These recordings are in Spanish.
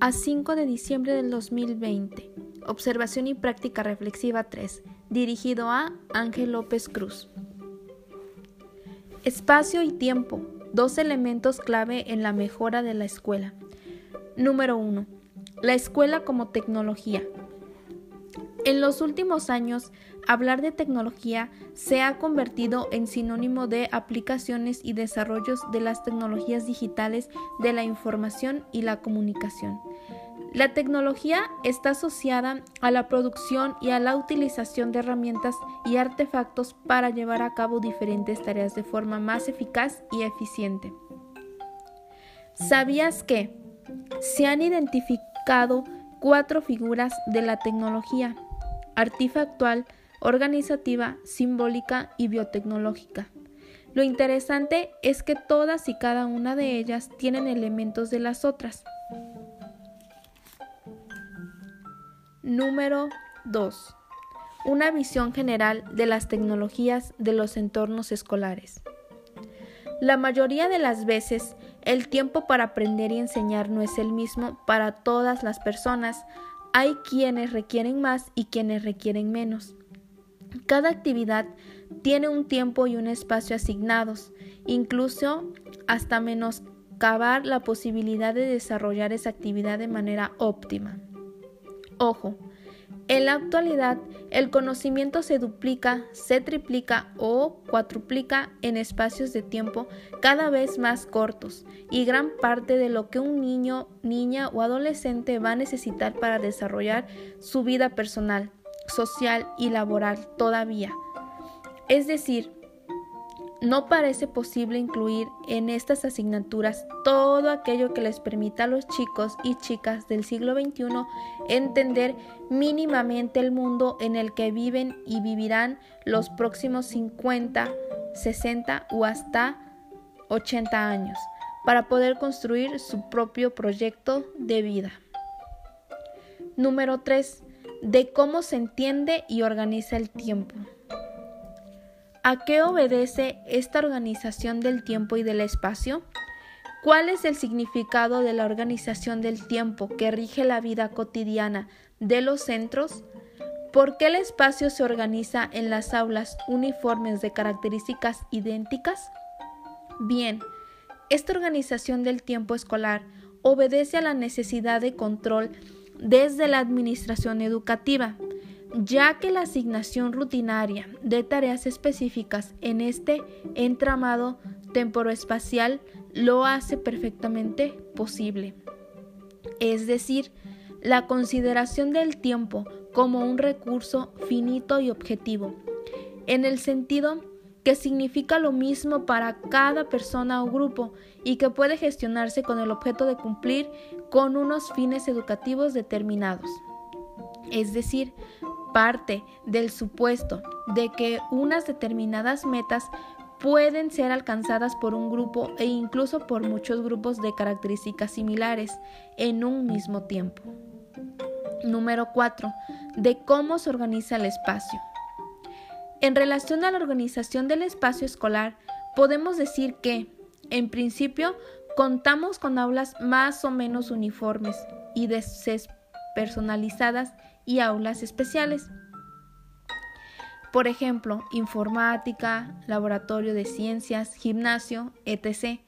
a 5 de diciembre del 2020. Observación y práctica reflexiva 3, dirigido a Ángel López Cruz. Espacio y tiempo, dos elementos clave en la mejora de la escuela. Número 1. La escuela como tecnología. En los últimos años, hablar de tecnología se ha convertido en sinónimo de aplicaciones y desarrollos de las tecnologías digitales de la información y la comunicación. La tecnología está asociada a la producción y a la utilización de herramientas y artefactos para llevar a cabo diferentes tareas de forma más eficaz y eficiente. ¿Sabías que se han identificado cuatro figuras de la tecnología? Artifactual, organizativa, simbólica y biotecnológica. Lo interesante es que todas y cada una de ellas tienen elementos de las otras. Número 2. Una visión general de las tecnologías de los entornos escolares. La mayoría de las veces, el tiempo para aprender y enseñar no es el mismo para todas las personas. Hay quienes requieren más y quienes requieren menos. Cada actividad tiene un tiempo y un espacio asignados, incluso hasta menoscabar la posibilidad de desarrollar esa actividad de manera óptima. Ojo, en la actualidad el conocimiento se duplica, se triplica o cuatruplica en espacios de tiempo cada vez más cortos y gran parte de lo que un niño, niña o adolescente va a necesitar para desarrollar su vida personal, social y laboral todavía. Es decir, no parece posible incluir en estas asignaturas todo aquello que les permita a los chicos y chicas del siglo XXI entender mínimamente el mundo en el que viven y vivirán los próximos 50, 60 o hasta 80 años para poder construir su propio proyecto de vida. Número 3. De cómo se entiende y organiza el tiempo. ¿A qué obedece esta organización del tiempo y del espacio? ¿Cuál es el significado de la organización del tiempo que rige la vida cotidiana de los centros? ¿Por qué el espacio se organiza en las aulas uniformes de características idénticas? Bien, esta organización del tiempo escolar obedece a la necesidad de control desde la administración educativa, ya que la asignación rutinaria de tareas específicas en este entramado temporoespacial lo hace perfectamente posible. Es decir, la consideración del tiempo como un recurso finito y objetivo, en el sentido que significa lo mismo para cada persona o grupo y que puede gestionarse con el objeto de cumplir con unos fines educativos determinados. Es decir, parte del supuesto de que unas determinadas metas pueden ser alcanzadas por un grupo e incluso por muchos grupos de características similares en un mismo tiempo. Número 4. De cómo se organiza el espacio. En relación a la organización del espacio escolar, podemos decir que, en principio, contamos con aulas más o menos uniformes y despersonalizadas y aulas especiales. Por ejemplo, informática, laboratorio de ciencias, gimnasio, etc.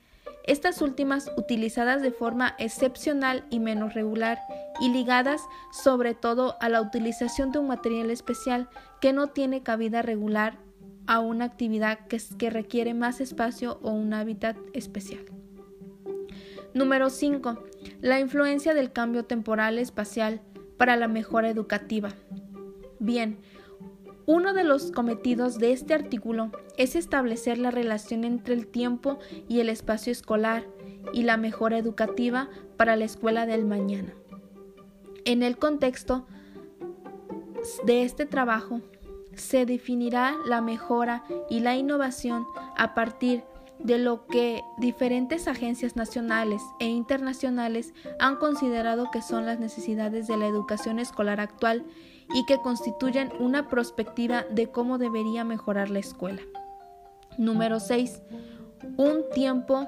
Estas últimas utilizadas de forma excepcional y menos regular y ligadas sobre todo a la utilización de un material especial que no tiene cabida regular a una actividad que, requiere más espacio o un hábitat especial. Número 5. La influencia del cambio temporal espacial para la mejora educativa. Bien, uno de los cometidos de este artículo es establecer la relación entre el tiempo y el espacio escolar y la mejora educativa para la escuela del mañana. En el contexto de este trabajo, se definirá la mejora y la innovación a partir de lo que diferentes agencias nacionales e internacionales han considerado que son las necesidades de la educación escolar actual y que constituyen una perspectiva de cómo debería mejorar la escuela. Número 6. Un tiempo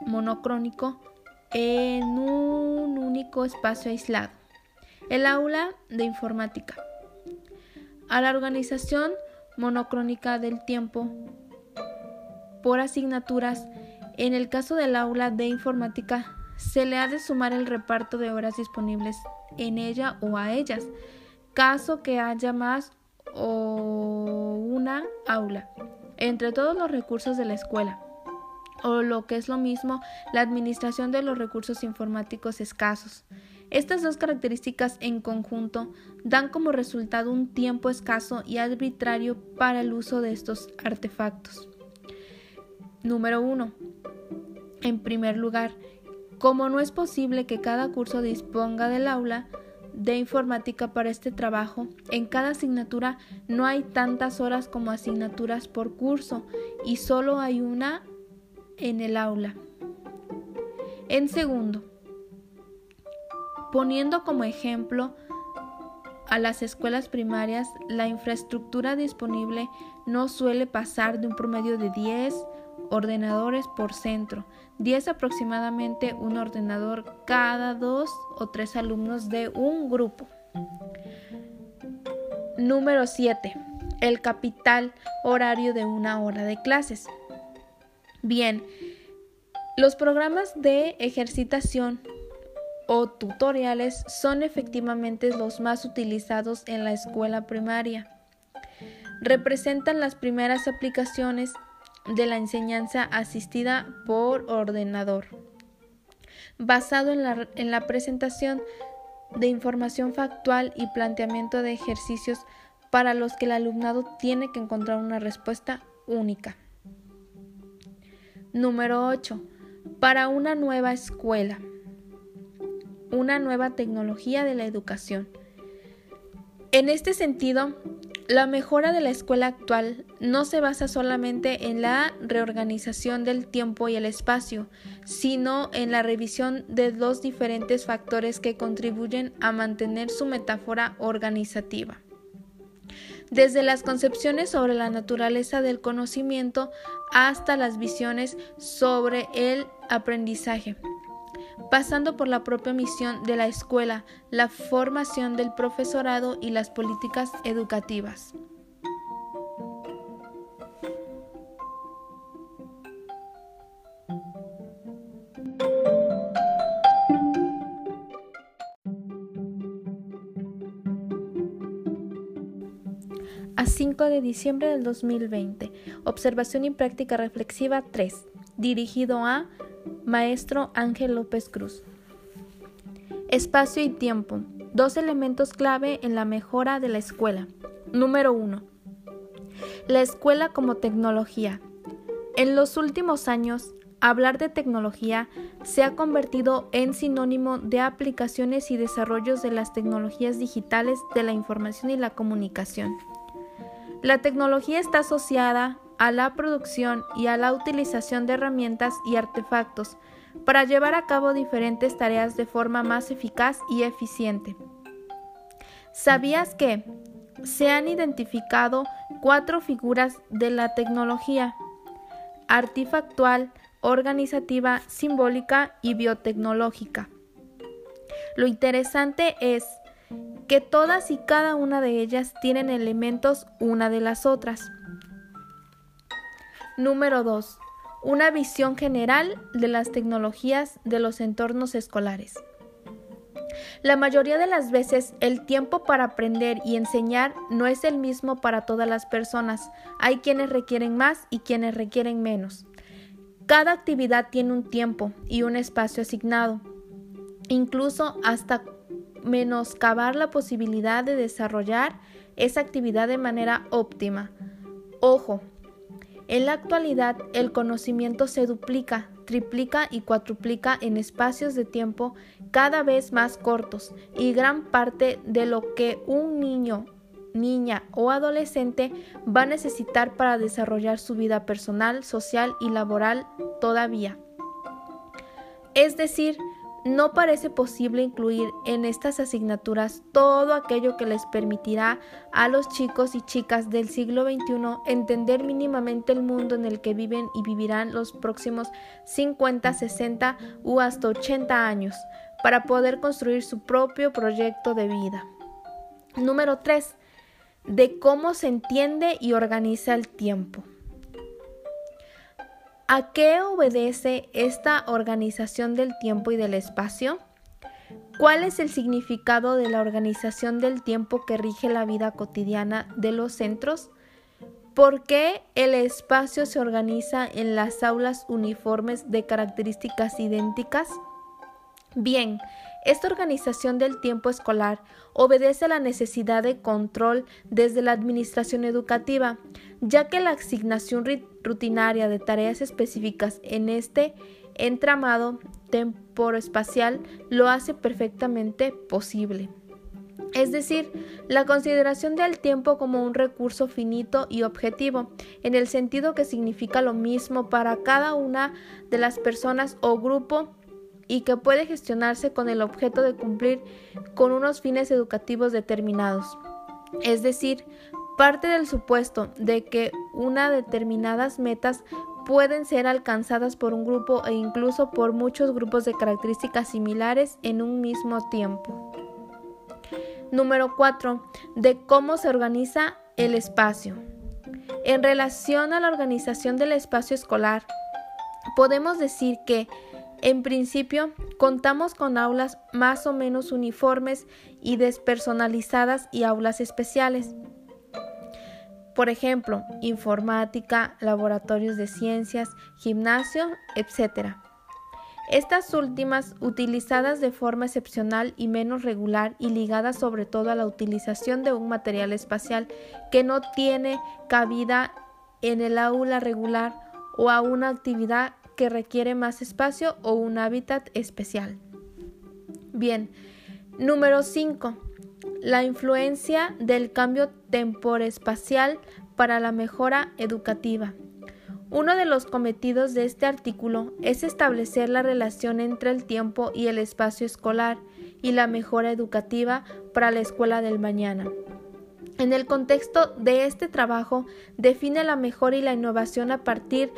monocrónico en un único espacio aislado. El aula de informática. A la organización monocrónica del tiempo por asignaturas, en el caso del aula de informática, se le ha de sumar el reparto de horas disponibles en ella o a ellas, caso que haya más o una aula, entre todos los recursos de la escuela o lo que es lo mismo, la administración de los recursos informáticos escasos. Estas dos características en conjunto dan como resultado un tiempo escaso y arbitrario para el uso de estos artefactos. Número 1. En primer lugar, como no es posible que cada curso disponga del aula de informática para este trabajo, en cada asignatura no hay tantas horas como asignaturas por curso y solo hay una en el aula. En segundo, poniendo como ejemplo a las escuelas primarias, la infraestructura disponible no suele pasar de un promedio de 10 ordenadores por centro, 10 aproximadamente un ordenador cada dos o tres alumnos de un grupo. Número 7. El capital horario de una hora de clases. Bien, los programas de ejercitación o tutoriales son efectivamente los más utilizados en la escuela primaria. Representan las primeras aplicaciones de la enseñanza asistida por ordenador, basado en la, en la presentación de información factual y planteamiento de ejercicios para los que el alumnado tiene que encontrar una respuesta única. Número 8. Para una nueva escuela. Una nueva tecnología de la educación. En este sentido, la mejora de la escuela actual no se basa solamente en la reorganización del tiempo y el espacio, sino en la revisión de dos diferentes factores que contribuyen a mantener su metáfora organizativa. Desde las concepciones sobre la naturaleza del conocimiento hasta las visiones sobre el aprendizaje, pasando por la propia misión de la escuela, la formación del profesorado y las políticas educativas. a 5 de diciembre del 2020. Observación y práctica reflexiva 3. Dirigido a Maestro Ángel López Cruz. Espacio y tiempo. Dos elementos clave en la mejora de la escuela. Número 1. La escuela como tecnología. En los últimos años, hablar de tecnología se ha convertido en sinónimo de aplicaciones y desarrollos de las tecnologías digitales de la información y la comunicación. La tecnología está asociada a la producción y a la utilización de herramientas y artefactos para llevar a cabo diferentes tareas de forma más eficaz y eficiente. ¿Sabías que se han identificado cuatro figuras de la tecnología? Artifactual, organizativa, simbólica y biotecnológica. Lo interesante es que todas y cada una de ellas tienen elementos una de las otras. Número 2. Una visión general de las tecnologías de los entornos escolares. La mayoría de las veces el tiempo para aprender y enseñar no es el mismo para todas las personas. Hay quienes requieren más y quienes requieren menos. Cada actividad tiene un tiempo y un espacio asignado. Incluso hasta menoscabar la posibilidad de desarrollar esa actividad de manera óptima. Ojo, en la actualidad el conocimiento se duplica, triplica y cuatruplica en espacios de tiempo cada vez más cortos y gran parte de lo que un niño, niña o adolescente va a necesitar para desarrollar su vida personal, social y laboral todavía. Es decir, no parece posible incluir en estas asignaturas todo aquello que les permitirá a los chicos y chicas del siglo XXI entender mínimamente el mundo en el que viven y vivirán los próximos 50, 60 u hasta 80 años para poder construir su propio proyecto de vida. Número 3. De cómo se entiende y organiza el tiempo. ¿A qué obedece esta organización del tiempo y del espacio? ¿Cuál es el significado de la organización del tiempo que rige la vida cotidiana de los centros? ¿Por qué el espacio se organiza en las aulas uniformes de características idénticas? Bien, esta organización del tiempo escolar obedece a la necesidad de control desde la administración educativa, ya que la asignación rutinaria de tareas específicas en este entramado temporoespacial lo hace perfectamente posible. Es decir, la consideración del tiempo como un recurso finito y objetivo, en el sentido que significa lo mismo para cada una de las personas o grupo y que puede gestionarse con el objeto de cumplir con unos fines educativos determinados. Es decir, parte del supuesto de que unas determinadas metas pueden ser alcanzadas por un grupo e incluso por muchos grupos de características similares en un mismo tiempo. Número 4. De cómo se organiza el espacio. En relación a la organización del espacio escolar, podemos decir que en principio, contamos con aulas más o menos uniformes y despersonalizadas y aulas especiales. Por ejemplo, informática, laboratorios de ciencias, gimnasio, etc. Estas últimas, utilizadas de forma excepcional y menos regular y ligadas sobre todo a la utilización de un material espacial que no tiene cabida en el aula regular o a una actividad que requiere más espacio o un hábitat especial. Bien, número 5. La influencia del cambio temporespacial para la mejora educativa. Uno de los cometidos de este artículo es establecer la relación entre el tiempo y el espacio escolar y la mejora educativa para la escuela del mañana. En el contexto de este trabajo, define la mejora y la innovación a partir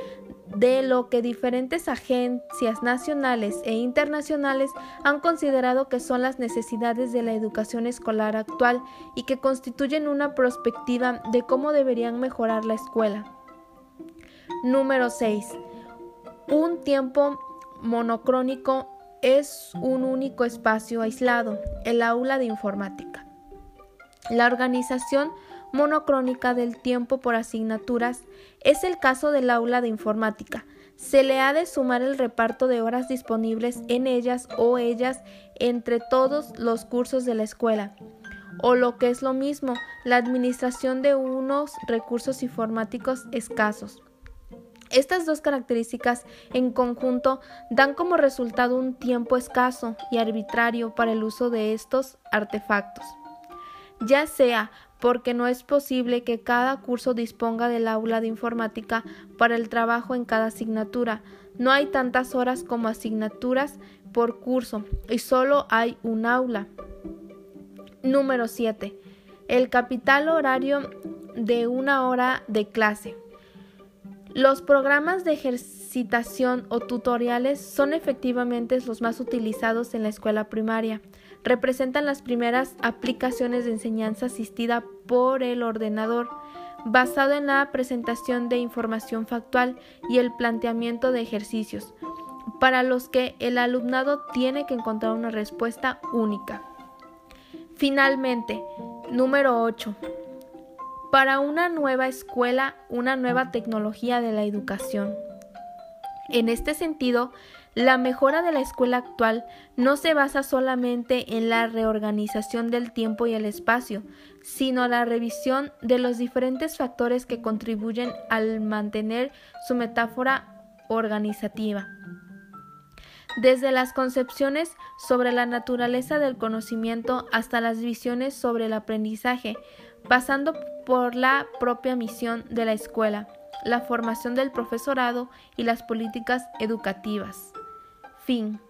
de lo que diferentes agencias nacionales e internacionales han considerado que son las necesidades de la educación escolar actual y que constituyen una perspectiva de cómo deberían mejorar la escuela. Número 6. Un tiempo monocrónico es un único espacio aislado, el aula de informática. La organización monocrónica del tiempo por asignaturas es el caso del aula de informática. Se le ha de sumar el reparto de horas disponibles en ellas o ellas entre todos los cursos de la escuela, o lo que es lo mismo, la administración de unos recursos informáticos escasos. Estas dos características en conjunto dan como resultado un tiempo escaso y arbitrario para el uso de estos artefactos, ya sea porque no es posible que cada curso disponga del aula de informática para el trabajo en cada asignatura. No hay tantas horas como asignaturas por curso y solo hay un aula. Número 7. El capital horario de una hora de clase. Los programas de ejercitación o tutoriales son efectivamente los más utilizados en la escuela primaria representan las primeras aplicaciones de enseñanza asistida por el ordenador, basado en la presentación de información factual y el planteamiento de ejercicios, para los que el alumnado tiene que encontrar una respuesta única. Finalmente, número 8. Para una nueva escuela, una nueva tecnología de la educación. En este sentido, la mejora de la escuela actual no se basa solamente en la reorganización del tiempo y el espacio, sino la revisión de los diferentes factores que contribuyen al mantener su metáfora organizativa. Desde las concepciones sobre la naturaleza del conocimiento hasta las visiones sobre el aprendizaje, pasando por la propia misión de la escuela, la formación del profesorado y las políticas educativas. Fim.